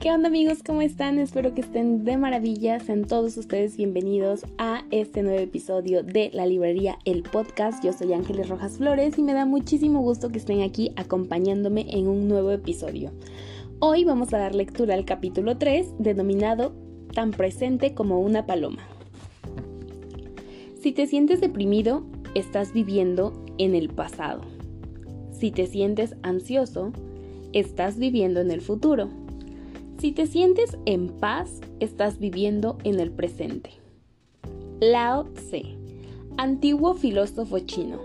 ¿Qué onda amigos? ¿Cómo están? Espero que estén de maravilla. Sean todos ustedes bienvenidos a este nuevo episodio de La Librería, el podcast. Yo soy Ángeles Rojas Flores y me da muchísimo gusto que estén aquí acompañándome en un nuevo episodio. Hoy vamos a dar lectura al capítulo 3 denominado Tan presente como una paloma. Si te sientes deprimido, estás viviendo en el pasado. Si te sientes ansioso, estás viviendo en el futuro. Si te sientes en paz, estás viviendo en el presente. Lao Tse, antiguo filósofo chino,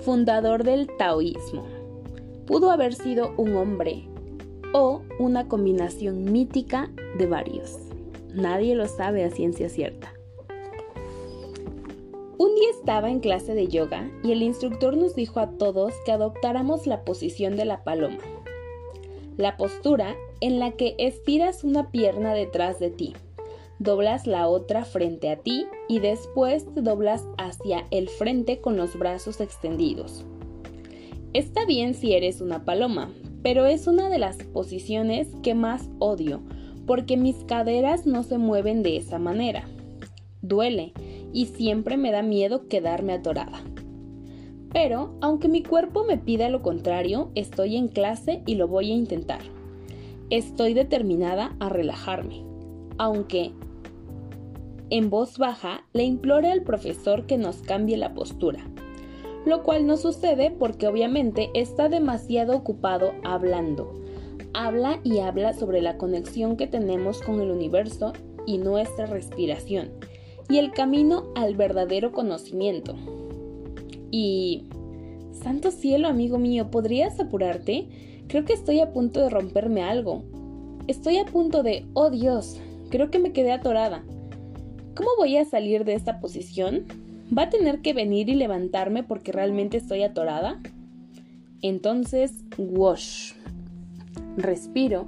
fundador del taoísmo. Pudo haber sido un hombre o una combinación mítica de varios. Nadie lo sabe a ciencia cierta. Un día estaba en clase de yoga y el instructor nos dijo a todos que adoptáramos la posición de la paloma. La postura en la que estiras una pierna detrás de ti, doblas la otra frente a ti y después te doblas hacia el frente con los brazos extendidos. Está bien si eres una paloma, pero es una de las posiciones que más odio porque mis caderas no se mueven de esa manera. Duele y siempre me da miedo quedarme atorada. Pero, aunque mi cuerpo me pida lo contrario, estoy en clase y lo voy a intentar. Estoy determinada a relajarme, aunque en voz baja le implore al profesor que nos cambie la postura, lo cual no sucede porque obviamente está demasiado ocupado hablando. Habla y habla sobre la conexión que tenemos con el universo y nuestra respiración, y el camino al verdadero conocimiento. Y... Santo cielo, amigo mío, ¿podrías apurarte? Creo que estoy a punto de romperme algo. Estoy a punto de... Oh Dios, creo que me quedé atorada. ¿Cómo voy a salir de esta posición? ¿Va a tener que venir y levantarme porque realmente estoy atorada? Entonces, wash. Respiro,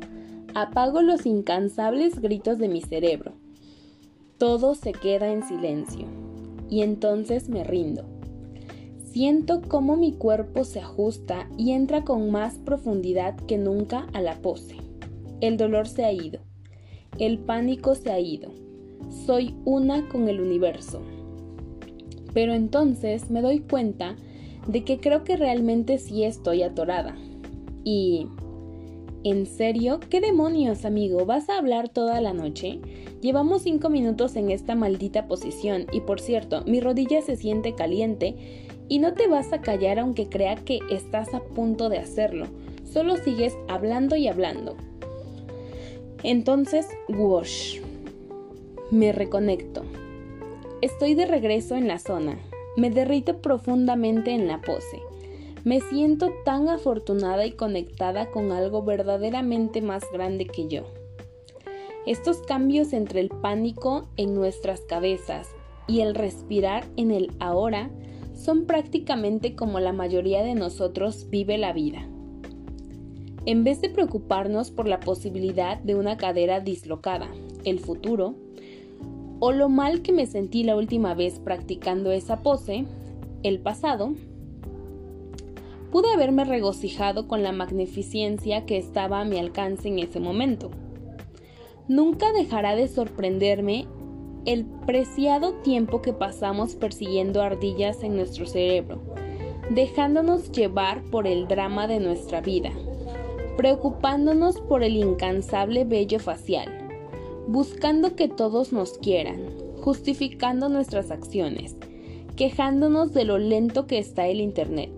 apago los incansables gritos de mi cerebro todo se queda en silencio y entonces me rindo. Siento cómo mi cuerpo se ajusta y entra con más profundidad que nunca a la pose. El dolor se ha ido. El pánico se ha ido. Soy una con el universo. Pero entonces me doy cuenta de que creo que realmente sí estoy atorada. Y ¿En serio? ¿Qué demonios, amigo? ¿Vas a hablar toda la noche? Llevamos cinco minutos en esta maldita posición y por cierto, mi rodilla se siente caliente y no te vas a callar aunque crea que estás a punto de hacerlo. Solo sigues hablando y hablando. Entonces, wash. Me reconecto. Estoy de regreso en la zona. Me derrito profundamente en la pose. Me siento tan afortunada y conectada con algo verdaderamente más grande que yo. Estos cambios entre el pánico en nuestras cabezas y el respirar en el ahora son prácticamente como la mayoría de nosotros vive la vida. En vez de preocuparnos por la posibilidad de una cadera dislocada, el futuro, o lo mal que me sentí la última vez practicando esa pose, el pasado, pude haberme regocijado con la magnificencia que estaba a mi alcance en ese momento. Nunca dejará de sorprenderme el preciado tiempo que pasamos persiguiendo ardillas en nuestro cerebro, dejándonos llevar por el drama de nuestra vida, preocupándonos por el incansable vello facial, buscando que todos nos quieran, justificando nuestras acciones, quejándonos de lo lento que está el Internet,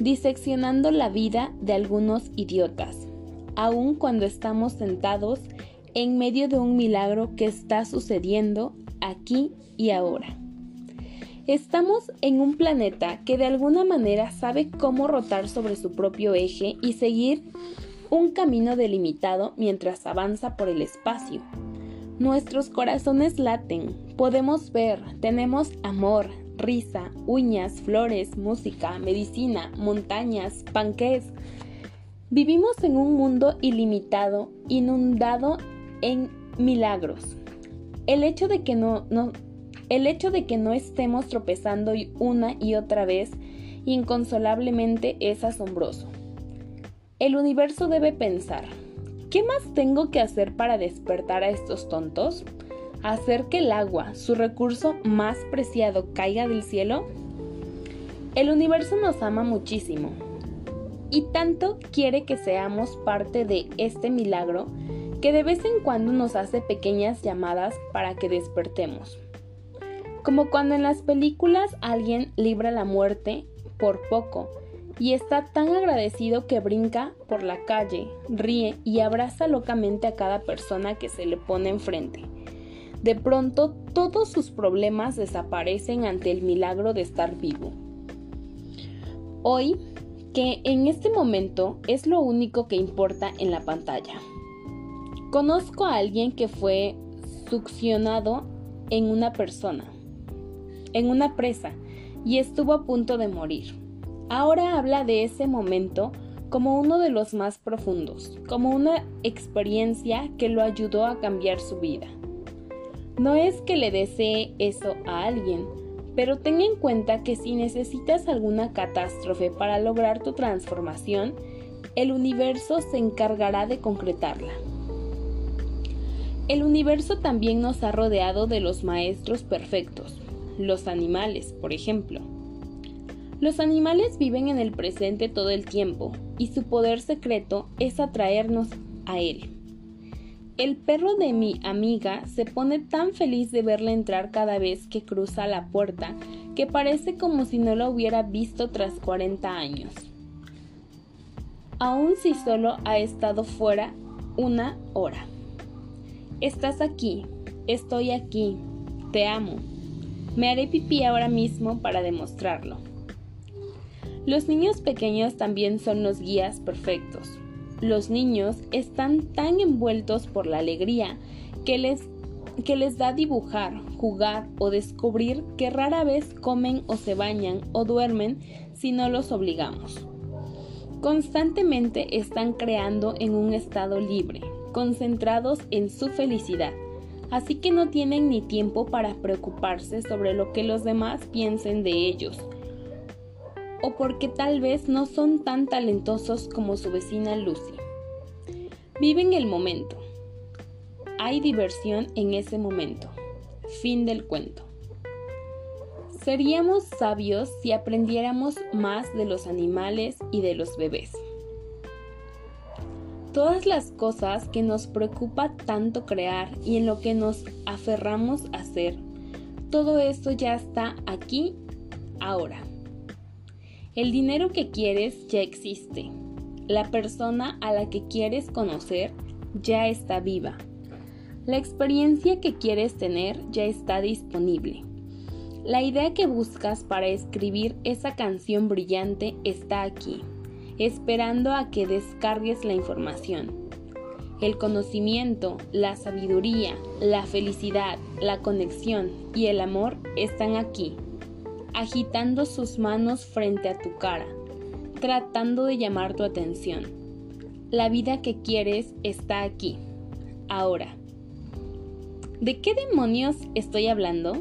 diseccionando la vida de algunos idiotas, aun cuando estamos sentados en medio de un milagro que está sucediendo aquí y ahora. Estamos en un planeta que de alguna manera sabe cómo rotar sobre su propio eje y seguir un camino delimitado mientras avanza por el espacio. Nuestros corazones laten, podemos ver, tenemos amor, risa, uñas, flores, música, medicina, montañas, panqués. Vivimos en un mundo ilimitado, inundado en milagros. El hecho de que no, el hecho de que no estemos tropezando una y otra vez inconsolablemente es asombroso. El universo debe pensar, ¿Qué más tengo que hacer para despertar a estos tontos? ¿Hacer que el agua, su recurso más preciado, caiga del cielo? El universo nos ama muchísimo y tanto quiere que seamos parte de este milagro que de vez en cuando nos hace pequeñas llamadas para que despertemos. Como cuando en las películas alguien libra la muerte por poco y está tan agradecido que brinca por la calle, ríe y abraza locamente a cada persona que se le pone enfrente. De pronto todos sus problemas desaparecen ante el milagro de estar vivo. Hoy, que en este momento es lo único que importa en la pantalla. Conozco a alguien que fue succionado en una persona, en una presa, y estuvo a punto de morir. Ahora habla de ese momento como uno de los más profundos, como una experiencia que lo ayudó a cambiar su vida. No es que le desee eso a alguien, pero ten en cuenta que si necesitas alguna catástrofe para lograr tu transformación, el universo se encargará de concretarla. El universo también nos ha rodeado de los maestros perfectos, los animales, por ejemplo. Los animales viven en el presente todo el tiempo y su poder secreto es atraernos a él. El perro de mi amiga se pone tan feliz de verla entrar cada vez que cruza la puerta que parece como si no la hubiera visto tras 40 años. Aun si solo ha estado fuera una hora. Estás aquí, estoy aquí, te amo. Me haré pipí ahora mismo para demostrarlo. Los niños pequeños también son los guías perfectos. Los niños están tan envueltos por la alegría que les, que les da dibujar, jugar o descubrir que rara vez comen o se bañan o duermen si no los obligamos. Constantemente están creando en un estado libre, concentrados en su felicidad, así que no tienen ni tiempo para preocuparse sobre lo que los demás piensen de ellos o porque tal vez no son tan talentosos como su vecina Lucy. Viven el momento. Hay diversión en ese momento. Fin del cuento. Seríamos sabios si aprendiéramos más de los animales y de los bebés. Todas las cosas que nos preocupa tanto crear y en lo que nos aferramos a hacer, todo esto ya está aquí, ahora. El dinero que quieres ya existe. La persona a la que quieres conocer ya está viva. La experiencia que quieres tener ya está disponible. La idea que buscas para escribir esa canción brillante está aquí, esperando a que descargues la información. El conocimiento, la sabiduría, la felicidad, la conexión y el amor están aquí, agitando sus manos frente a tu cara, tratando de llamar tu atención. La vida que quieres está aquí, ahora. ¿De qué demonios estoy hablando?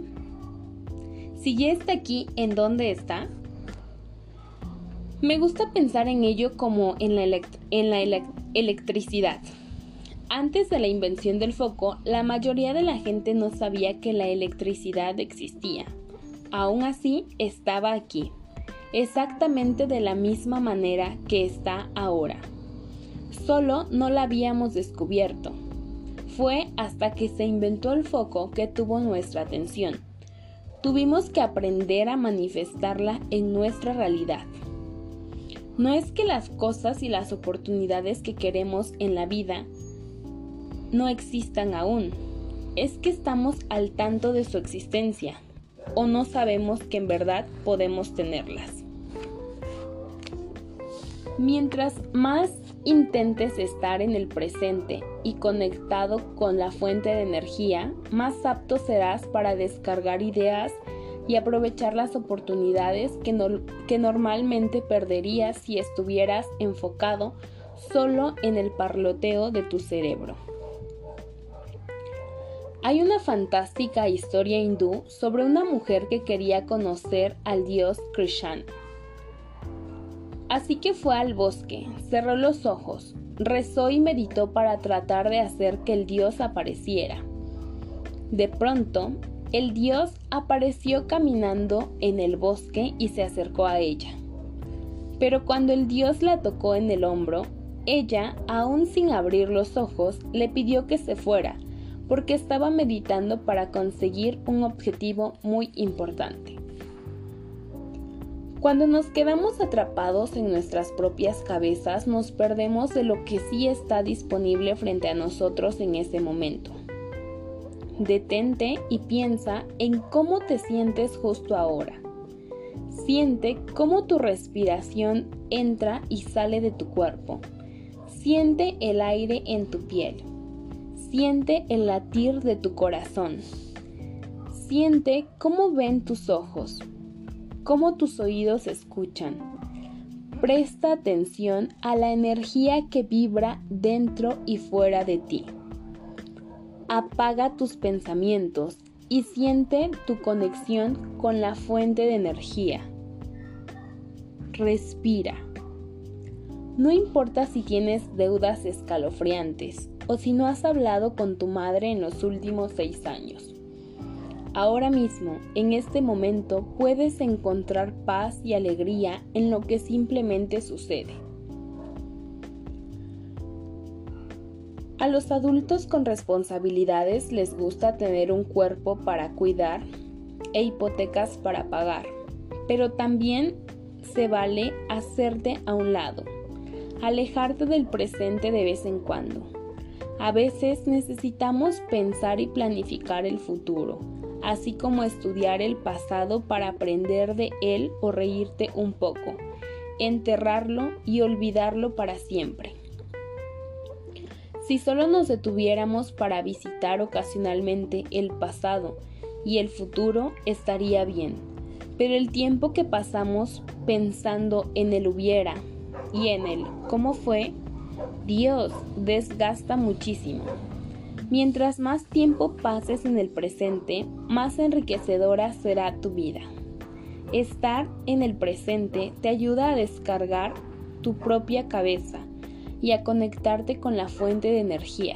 Si ya está aquí, ¿en dónde está? Me gusta pensar en ello como en la, electricidad. Antes de la invención del foco, la mayoría de la gente no sabía que la electricidad existía aún así estaba aquí, exactamente de la misma manera que está ahora. Solo no la habíamos descubierto. Fue hasta que se inventó el foco que tuvo nuestra atención. Tuvimos que aprender a manifestarla en nuestra realidad. No es que las cosas y las oportunidades que queremos en la vida no existan aún, es que estamos al tanto de su existencia o no sabemos que en verdad podemos tenerlas. Mientras más intentes estar en el presente y conectado con la fuente de energía, más apto serás para descargar ideas y aprovechar las oportunidades que, que normalmente perderías si estuvieras enfocado solo en el parloteo de tu cerebro. Hay una fantástica historia hindú sobre una mujer que quería conocer al dios Krishna. Así que fue al bosque, cerró los ojos, rezó y meditó para tratar de hacer que el dios apareciera. De pronto, el dios apareció caminando en el bosque y se acercó a ella. Pero cuando el dios la tocó en el hombro, ella, aún sin abrir los ojos, le pidió que se fuera, porque estaba meditando para conseguir un objetivo muy importante. Cuando nos quedamos atrapados en nuestras propias cabezas, nos perdemos de lo que sí está disponible frente a nosotros en ese momento. Detente y piensa en cómo te sientes justo ahora. Siente cómo tu respiración entra y sale de tu cuerpo. Siente el aire en tu piel. Siente el latir de tu corazón. Siente cómo ven tus ojos, cómo tus oídos escuchan. Presta atención a la energía que vibra dentro y fuera de ti. Apaga tus pensamientos y siente tu conexión con la fuente de energía. Respira. No importa si tienes deudas escalofriantes o si no has hablado con tu madre en los últimos seis años. Ahora mismo, en este momento, puedes encontrar paz y alegría en lo que simplemente sucede. A los adultos con responsabilidades les gusta tener un cuerpo para cuidar e hipotecas para pagar, pero también se vale hacerte a un lado, alejarte del presente de vez en cuando a veces necesitamos pensar y planificar el futuro, así como estudiar el pasado para aprender de él o reírte un poco, enterrarlo y olvidarlo para siempre. Si solo nos detuviéramos para visitar ocasionalmente el pasado y el futuro estaría bien, pero el tiempo que pasamos pensando en el hubiera y en el cómo fue Dios desgasta muchísimo. Mientras más tiempo pases en el presente, más enriquecedora será tu vida. Estar en el presente te ayuda a descargar tu propia cabeza y a conectarte con la fuente de energía,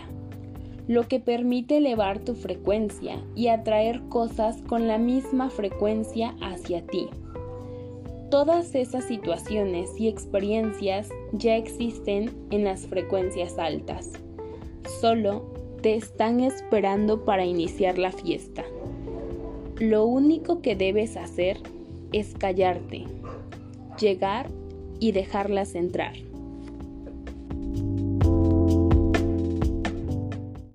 lo que permite elevar tu frecuencia y atraer cosas con la misma frecuencia hacia ti. Todas esas situaciones y experiencias ya existen en las frecuencias altas. Solo te están esperando para iniciar la fiesta. Lo único que debes hacer es callarte, llegar y dejarlas entrar.